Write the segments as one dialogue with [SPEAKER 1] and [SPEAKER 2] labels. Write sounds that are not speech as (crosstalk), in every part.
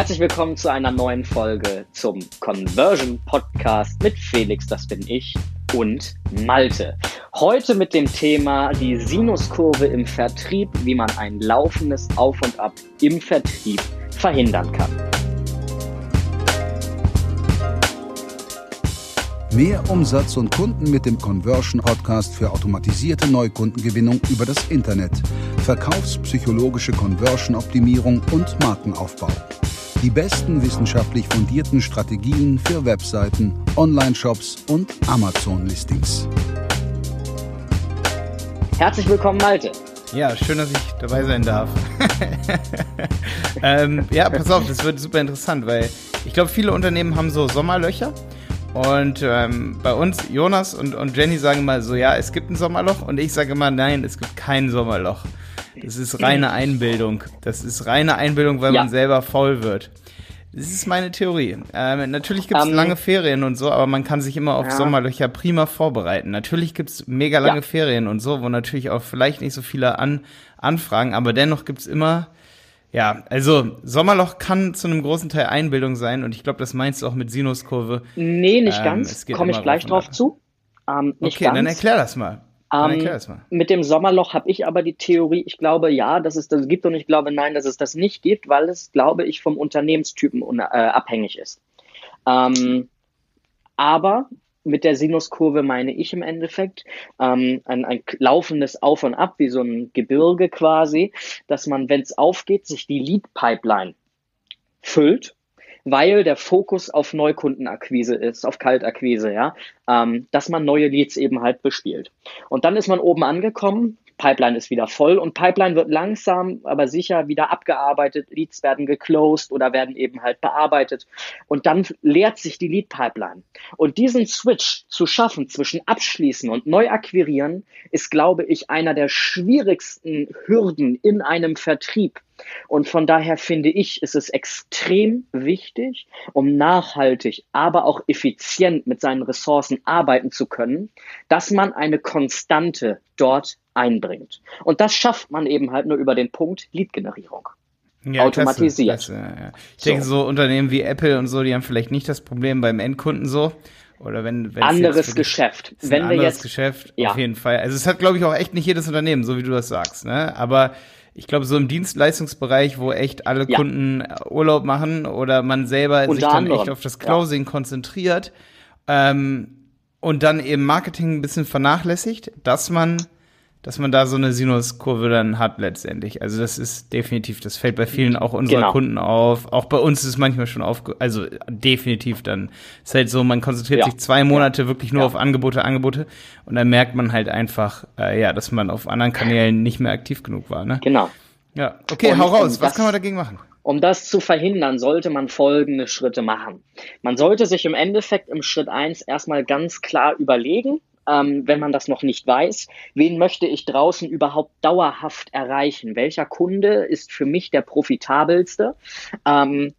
[SPEAKER 1] Herzlich willkommen zu einer neuen Folge zum Conversion Podcast mit Felix, das bin ich, und Malte. Heute mit dem Thema die Sinuskurve im Vertrieb, wie man ein laufendes Auf und Ab im Vertrieb verhindern kann.
[SPEAKER 2] Mehr Umsatz und Kunden mit dem Conversion Podcast für automatisierte Neukundengewinnung über das Internet, verkaufspsychologische Conversion Optimierung und Markenaufbau. Die besten wissenschaftlich fundierten Strategien für Webseiten, Online-Shops und Amazon-Listings.
[SPEAKER 1] Herzlich willkommen, Malte.
[SPEAKER 3] Ja, schön, dass ich dabei sein darf. (laughs) ähm, ja, pass auf, das wird super interessant, weil ich glaube, viele Unternehmen haben so Sommerlöcher. Und ähm, bei uns, Jonas und, und Jenny sagen immer so, ja, es gibt ein Sommerloch. Und ich sage immer, nein, es gibt kein Sommerloch. Das ist reine Einbildung. Das ist reine Einbildung, weil ja. man selber faul wird. Das ist meine Theorie. Ähm, natürlich gibt es um, ähm, lange Ferien und so, aber man kann sich immer auf ja. Sommerlöcher prima vorbereiten. Natürlich gibt es mega lange ja. Ferien und so, wo natürlich auch vielleicht nicht so viele an, anfragen, aber dennoch gibt es immer, ja, also Sommerloch kann zu einem großen Teil Einbildung sein und ich glaube, das meinst du auch mit Sinuskurve.
[SPEAKER 1] Nee, nicht ähm, ganz. Komme ich gleich drauf zu.
[SPEAKER 3] Ähm, okay, ganz. dann erklär das mal.
[SPEAKER 1] Ähm, mit dem Sommerloch habe ich aber die Theorie, ich glaube ja, dass es das gibt und ich glaube nein, dass es das nicht gibt, weil es, glaube ich, vom Unternehmenstypen äh, abhängig ist. Ähm, aber mit der Sinuskurve meine ich im Endeffekt ähm, ein, ein laufendes Auf und Ab, wie so ein Gebirge quasi, dass man, wenn es aufgeht, sich die Lead-Pipeline füllt weil der Fokus auf Neukundenakquise ist, auf Kaltakquise, ja, ähm, dass man neue Leads eben halt bespielt. Und dann ist man oben angekommen, Pipeline ist wieder voll und Pipeline wird langsam, aber sicher wieder abgearbeitet. Leads werden geclosed oder werden eben halt bearbeitet. Und dann leert sich die Lead Pipeline. Und diesen Switch zu schaffen zwischen abschließen und neu akquirieren ist, glaube ich, einer der schwierigsten Hürden in einem Vertrieb. Und von daher finde ich, ist es extrem wichtig, um nachhaltig, aber auch effizient mit seinen Ressourcen arbeiten zu können, dass man eine Konstante dort einbringt. Und das schafft man eben halt nur über den Punkt Lead-Generierung. Ja, automatisiert. Klasse, klasse,
[SPEAKER 3] ja. Ich so. denke, so Unternehmen wie Apple und so, die haben vielleicht nicht das Problem beim Endkunden so. Oder wenn, wenn
[SPEAKER 1] anderes Geschäft.
[SPEAKER 3] Wenn ein wir anderes jetzt, Geschäft, ja. auf jeden Fall. Also es hat, glaube ich, auch echt nicht jedes Unternehmen, so wie du das sagst. Ne? Aber ich glaube, so im Dienstleistungsbereich, wo echt alle ja. Kunden Urlaub machen oder man selber Unter sich dann anderem. echt auf das Closing ja. konzentriert ähm, und dann eben Marketing ein bisschen vernachlässigt, dass man dass man da so eine Sinuskurve dann hat letztendlich. Also das ist definitiv, das fällt bei vielen auch unserer genau. Kunden auf. Auch bei uns ist es manchmal schon auf, also definitiv dann. ist halt so, man konzentriert ja. sich zwei Monate wirklich nur ja. auf Angebote, Angebote und dann merkt man halt einfach, äh, ja, dass man auf anderen Kanälen nicht mehr aktiv genug war. Ne?
[SPEAKER 1] Genau.
[SPEAKER 3] Ja, okay, und, hau raus. Was kann man dagegen machen?
[SPEAKER 1] Um das zu verhindern, sollte man folgende Schritte machen. Man sollte sich im Endeffekt im Schritt eins erstmal ganz klar überlegen, ähm, wenn man das noch nicht weiß. Wen möchte ich draußen überhaupt dauerhaft erreichen? Welcher Kunde ist für mich der profitabelste? Ähm,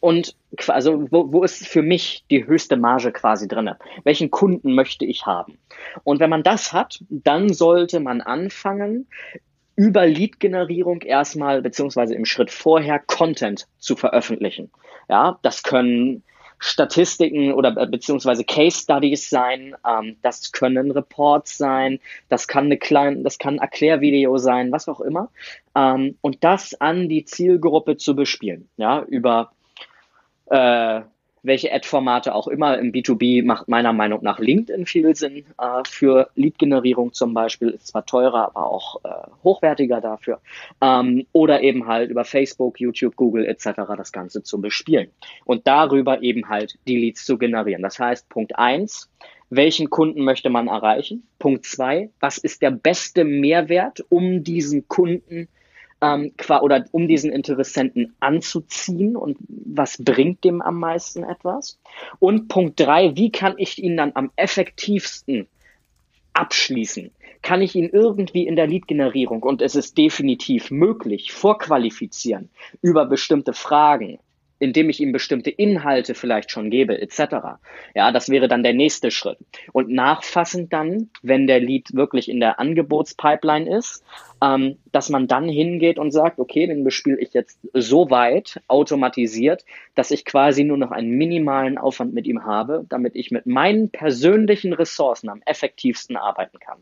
[SPEAKER 1] und also wo, wo ist für mich die höchste Marge quasi drinne? Welchen Kunden möchte ich haben? Und wenn man das hat, dann sollte man anfangen, über Lead-Generierung erstmal, beziehungsweise im Schritt vorher, Content zu veröffentlichen. Ja, das können Statistiken oder äh, beziehungsweise Case Studies sein, ähm, das können Reports sein, das kann eine kleine, das kann ein Erklärvideo sein, was auch immer. Ähm, und das an die Zielgruppe zu bespielen, ja, über äh, welche Ad-Formate auch immer. Im B2B macht meiner Meinung nach LinkedIn viel Sinn äh, für Lead-Generierung zum Beispiel. Ist zwar teurer, aber auch äh, hochwertiger dafür. Ähm, oder eben halt über Facebook, YouTube, Google etc. das Ganze zu bespielen. Und darüber eben halt die Leads zu generieren. Das heißt, Punkt eins welchen Kunden möchte man erreichen? Punkt zwei, was ist der beste Mehrwert, um diesen Kunden ähm, oder um diesen Interessenten anzuziehen und was bringt dem am meisten etwas? Und Punkt drei, wie kann ich ihn dann am effektivsten abschließen? Kann ich ihn irgendwie in der Lead-Generierung, und es ist definitiv möglich, vorqualifizieren über bestimmte Fragen, indem ich ihm bestimmte Inhalte vielleicht schon gebe, etc. Ja, das wäre dann der nächste Schritt. Und nachfassend dann, wenn der Lead wirklich in der Angebotspipeline ist, ähm, dass man dann hingeht und sagt, okay, den bespiele ich jetzt so weit automatisiert, dass ich quasi nur noch einen minimalen Aufwand mit ihm habe, damit ich mit meinen persönlichen Ressourcen am effektivsten arbeiten kann.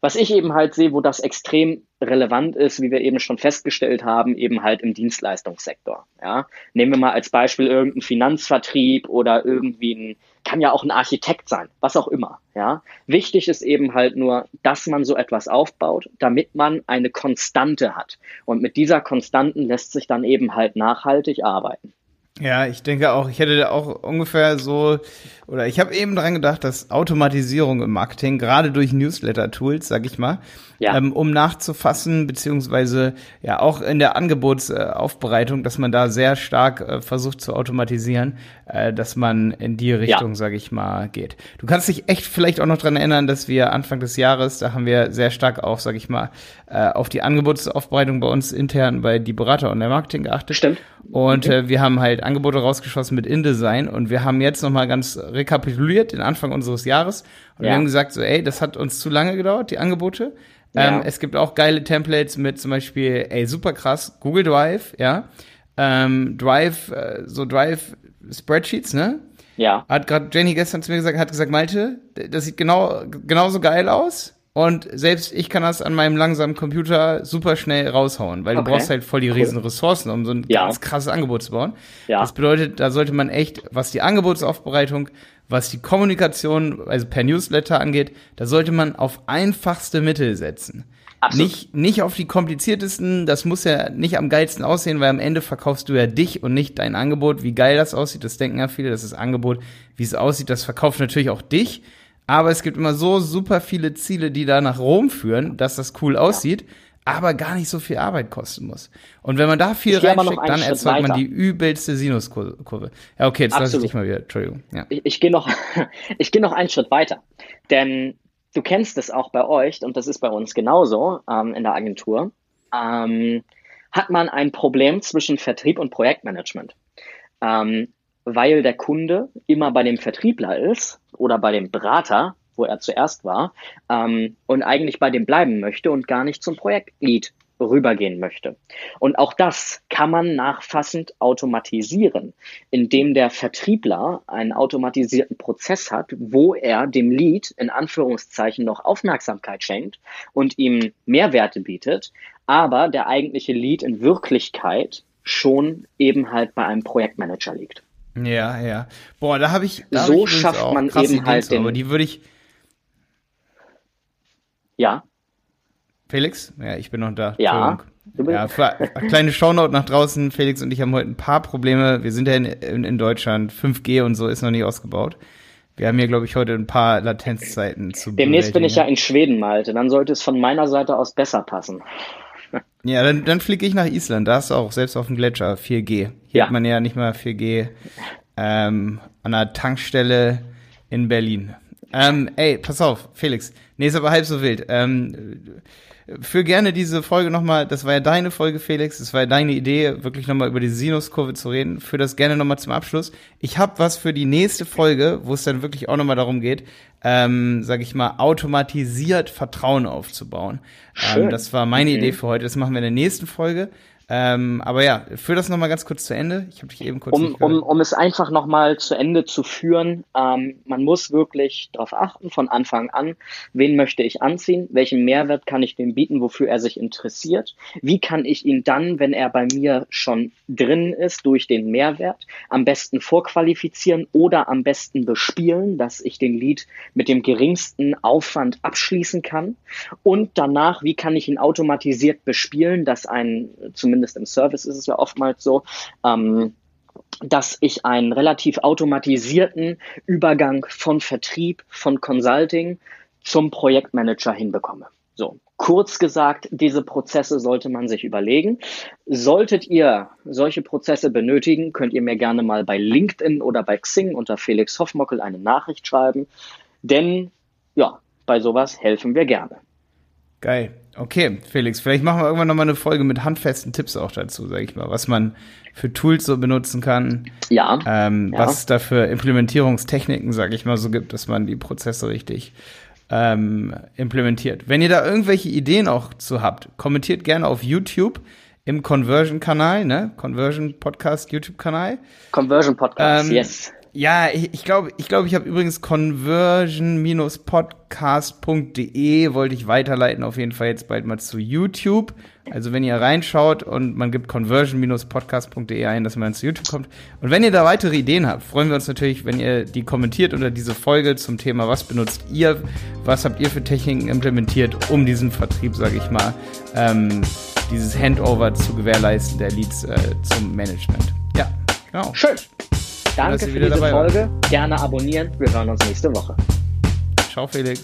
[SPEAKER 1] Was ich eben halt sehe, wo das extrem relevant ist, wie wir eben schon festgestellt haben, eben halt im Dienstleistungssektor. Ja, nehmen wir mal als Beispiel irgendeinen Finanzvertrieb oder irgendwie ein, kann ja auch ein Architekt sein, was auch immer. Ja, wichtig ist eben halt nur, dass man so etwas aufbaut, damit man eine Konstante hat. Und mit dieser Konstanten lässt sich dann eben halt nachhaltig arbeiten.
[SPEAKER 3] Ja, ich denke auch, ich hätte auch ungefähr so, oder ich habe eben dran gedacht, dass Automatisierung im Marketing, gerade durch Newsletter-Tools, sag ich mal, ja. ähm, um nachzufassen, beziehungsweise ja auch in der Angebotsaufbereitung, dass man da sehr stark äh, versucht zu automatisieren, äh, dass man in die Richtung, ja. sag ich mal, geht. Du kannst dich echt vielleicht auch noch dran erinnern, dass wir Anfang des Jahres, da haben wir sehr stark auch, sag ich mal, äh, auf die Angebotsaufbereitung bei uns intern bei die Berater und der Marketing geachtet.
[SPEAKER 1] Stimmt.
[SPEAKER 3] Und okay. äh, wir haben halt Angebote rausgeschossen mit InDesign und wir haben jetzt nochmal ganz rekapituliert den Anfang unseres Jahres und ja. wir haben gesagt so, ey, das hat uns zu lange gedauert, die Angebote. Ja. Ähm, es gibt auch geile Templates mit zum Beispiel, ey, super krass, Google Drive, ja. Ähm, Drive, äh, so Drive Spreadsheets, ne?
[SPEAKER 1] Ja.
[SPEAKER 3] Hat gerade Jenny gestern zu mir gesagt, hat gesagt, Malte, das sieht genau genauso geil aus. Und selbst ich kann das an meinem langsamen Computer super schnell raushauen, weil okay. du brauchst halt voll die riesen Ressourcen, um so ein ja. ganz krasses Angebot zu bauen. Ja. Das bedeutet, da sollte man echt, was die Angebotsaufbereitung, was die Kommunikation, also per Newsletter angeht, da sollte man auf einfachste Mittel setzen. Absolut. Nicht, nicht auf die kompliziertesten, das muss ja nicht am geilsten aussehen, weil am Ende verkaufst du ja dich und nicht dein Angebot. Wie geil das aussieht, das denken ja viele, das ist Angebot, wie es aussieht, das verkauft natürlich auch dich. Aber es gibt immer so super viele Ziele, die da nach Rom führen, dass das cool aussieht, aber gar nicht so viel Arbeit kosten muss. Und wenn man da viel reinsteckt, dann Schritt erzeugt weiter. man die übelste Sinuskurve. Ja, okay, jetzt lasse ich dich mal wieder. Entschuldigung. Ja.
[SPEAKER 1] Ich, ich gehe noch, (laughs) ich gehe noch einen Schritt weiter. Denn du kennst es auch bei euch und das ist bei uns genauso ähm, in der Agentur. Ähm, hat man ein Problem zwischen Vertrieb und Projektmanagement. Ähm, weil der Kunde immer bei dem Vertriebler ist oder bei dem Berater, wo er zuerst war, ähm, und eigentlich bei dem bleiben möchte und gar nicht zum Projektlead rübergehen möchte. Und auch das kann man nachfassend automatisieren, indem der Vertriebler einen automatisierten Prozess hat, wo er dem Lead in Anführungszeichen noch Aufmerksamkeit schenkt und ihm Mehrwerte bietet, aber der eigentliche Lead in Wirklichkeit schon eben halt bei einem Projektmanager liegt.
[SPEAKER 3] Ja, ja. Boah, da habe ich. Da
[SPEAKER 1] so hab ich schafft man eben halt den.
[SPEAKER 3] Aber die würde ich.
[SPEAKER 1] Ja.
[SPEAKER 3] Felix? Ja, ich bin noch da.
[SPEAKER 1] Ja.
[SPEAKER 3] Ja, kleine Shownote nach draußen. Felix und ich haben heute ein paar Probleme. Wir sind ja in, in, in Deutschland. 5G und so ist noch nicht ausgebaut. Wir haben hier, glaube ich, heute ein paar Latenzzeiten zu
[SPEAKER 1] Demnächst bin ich ja in Schweden, Malte. Dann sollte es von meiner Seite aus besser passen.
[SPEAKER 3] Ja, dann, dann fliege ich nach Island. Da hast du auch selbst auf dem Gletscher 4G. Hier ja. hat man ja nicht mal 4G ähm, an einer Tankstelle in Berlin. Ähm, ey, pass auf, Felix. Nee, ist aber halb so wild. Ähm, für gerne diese Folge nochmal, das war ja deine Folge, Felix, das war ja deine Idee, wirklich nochmal über die Sinuskurve zu reden. Für das gerne nochmal zum Abschluss. Ich habe was für die nächste Folge, wo es dann wirklich auch nochmal darum geht, ähm, sage ich mal, automatisiert Vertrauen aufzubauen. Ähm, das war meine okay. Idee für heute. Das machen wir in der nächsten Folge. Ähm, aber ja, führ das nochmal ganz kurz zu Ende. Ich habe dich eben kurz.
[SPEAKER 1] Um, um, um es einfach nochmal zu Ende zu führen, ähm, man muss wirklich darauf achten, von Anfang an, wen möchte ich anziehen, welchen Mehrwert kann ich dem bieten, wofür er sich interessiert, wie kann ich ihn dann, wenn er bei mir schon drin ist, durch den Mehrwert am besten vorqualifizieren oder am besten bespielen, dass ich den Lead mit dem geringsten Aufwand abschließen kann und danach, wie kann ich ihn automatisiert bespielen, dass ein zumindest zumindest im Service ist es ja oftmals so, ähm, dass ich einen relativ automatisierten Übergang von Vertrieb, von Consulting zum Projektmanager hinbekomme. So, kurz gesagt, diese Prozesse sollte man sich überlegen. Solltet ihr solche Prozesse benötigen, könnt ihr mir gerne mal bei LinkedIn oder bei Xing unter Felix Hoffmockel eine Nachricht schreiben, denn ja, bei sowas helfen wir gerne.
[SPEAKER 3] Geil. Okay, Felix, vielleicht machen wir irgendwann nochmal eine Folge mit handfesten Tipps auch dazu, sag ich mal, was man für Tools so benutzen kann.
[SPEAKER 1] Ja.
[SPEAKER 3] Ähm,
[SPEAKER 1] ja.
[SPEAKER 3] Was es da für Implementierungstechniken, sag ich mal, so gibt, dass man die Prozesse richtig ähm, implementiert. Wenn ihr da irgendwelche Ideen auch zu habt, kommentiert gerne auf YouTube im Conversion-Kanal, ne? Conversion Podcast YouTube-Kanal.
[SPEAKER 1] Conversion Podcast,
[SPEAKER 3] Ähm,
[SPEAKER 1] yes.
[SPEAKER 3] Ja, ich ich glaube, ich, glaube, ich habe übrigens conversion-podcast.de wollte ich weiterleiten, auf jeden Fall jetzt bald mal zu YouTube. Also wenn ihr reinschaut und man gibt conversion-podcast.de ein, dass man zu YouTube kommt. Und wenn ihr da weitere Ideen habt, freuen wir uns natürlich, wenn ihr die kommentiert unter diese Folge zum Thema, was benutzt ihr, was habt ihr für Techniken implementiert, um diesen Vertrieb, sage ich mal, ähm, dieses Handover zu gewährleisten der Leads äh, zum Management. Ja, genau.
[SPEAKER 1] Schön. Danke
[SPEAKER 3] ihr
[SPEAKER 1] für diese. Folge. Gerne abonnieren. Wir hören uns nächste Woche.
[SPEAKER 3] Ciao, Felix.